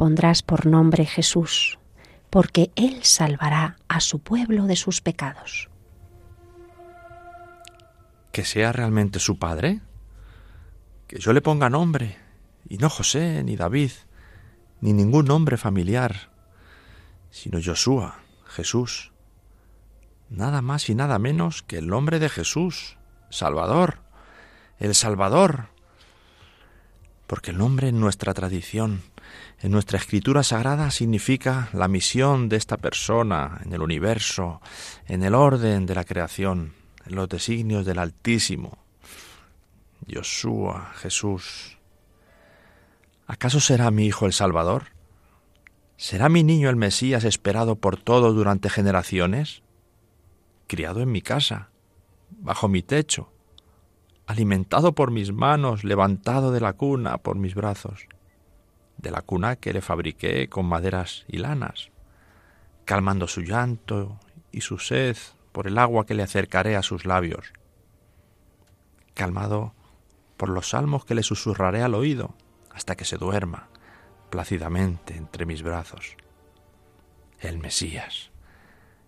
Pondrás por nombre Jesús, porque Él salvará a su pueblo de sus pecados. ¿Que sea realmente su padre? Que yo le ponga nombre, y no José, ni David, ni ningún nombre familiar, sino Josué, Jesús. Nada más y nada menos que el nombre de Jesús, Salvador, el Salvador. Porque el nombre en nuestra tradición en nuestra escritura sagrada significa la misión de esta persona en el universo, en el orden de la creación, en los designios del Altísimo. Josué, Jesús. ¿Acaso será mi hijo el Salvador? ¿Será mi niño el Mesías esperado por todos durante generaciones? Criado en mi casa, bajo mi techo, alimentado por mis manos, levantado de la cuna por mis brazos de la cuna que le fabriqué con maderas y lanas, calmando su llanto y su sed por el agua que le acercaré a sus labios, calmado por los salmos que le susurraré al oído hasta que se duerma plácidamente entre mis brazos. El Mesías,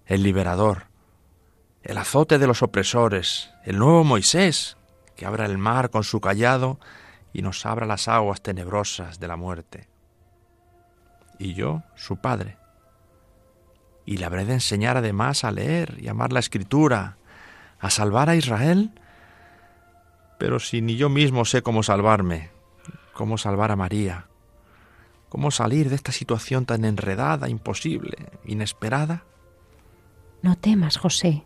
el liberador, el azote de los opresores, el nuevo Moisés, que abra el mar con su callado y nos abra las aguas tenebrosas de la muerte. Y yo, su padre. Y le habré de enseñar además a leer y amar la escritura, a salvar a Israel. Pero si ni yo mismo sé cómo salvarme, cómo salvar a María, cómo salir de esta situación tan enredada, imposible, inesperada. No temas, José.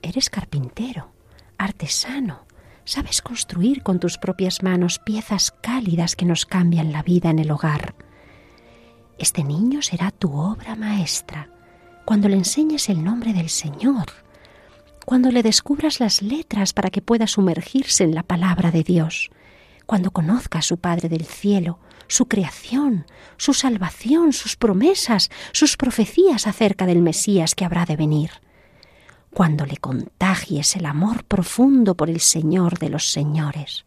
Eres carpintero, artesano, Sabes construir con tus propias manos piezas cálidas que nos cambian la vida en el hogar. Este niño será tu obra maestra cuando le enseñes el nombre del Señor, cuando le descubras las letras para que pueda sumergirse en la palabra de Dios, cuando conozca a su Padre del cielo, su creación, su salvación, sus promesas, sus profecías acerca del Mesías que habrá de venir cuando le contagies el amor profundo por el Señor de los señores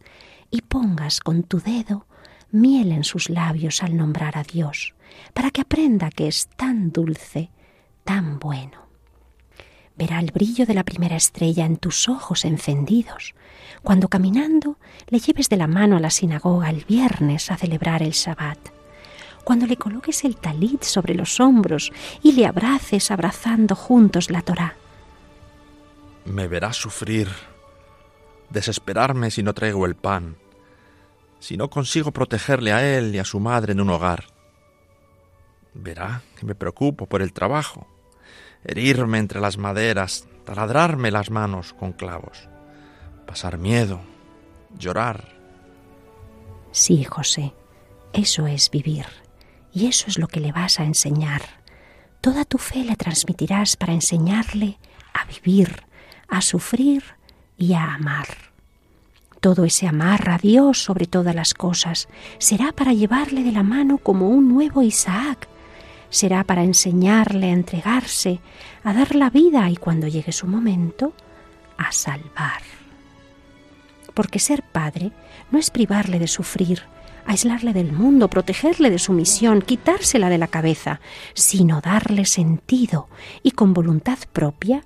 y pongas con tu dedo miel en sus labios al nombrar a Dios, para que aprenda que es tan dulce, tan bueno. Verá el brillo de la primera estrella en tus ojos encendidos, cuando caminando le lleves de la mano a la sinagoga el viernes a celebrar el Sabbat, cuando le coloques el talit sobre los hombros y le abraces abrazando juntos la Torá, me verá sufrir, desesperarme si no traigo el pan, si no consigo protegerle a él y a su madre en un hogar. Verá que me preocupo por el trabajo, herirme entre las maderas, taladrarme las manos con clavos, pasar miedo, llorar. Sí, José, eso es vivir, y eso es lo que le vas a enseñar. Toda tu fe le transmitirás para enseñarle a vivir, a sufrir y a amar. Todo ese amar a Dios sobre todas las cosas será para llevarle de la mano como un nuevo Isaac, será para enseñarle a entregarse, a dar la vida y cuando llegue su momento, a salvar. Porque ser padre no es privarle de sufrir, aislarle del mundo, protegerle de su misión, quitársela de la cabeza, sino darle sentido y con voluntad propia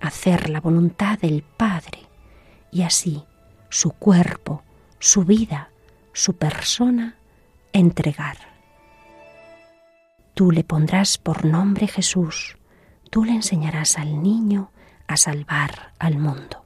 hacer la voluntad del Padre y así su cuerpo, su vida, su persona entregar. Tú le pondrás por nombre Jesús, tú le enseñarás al niño a salvar al mundo.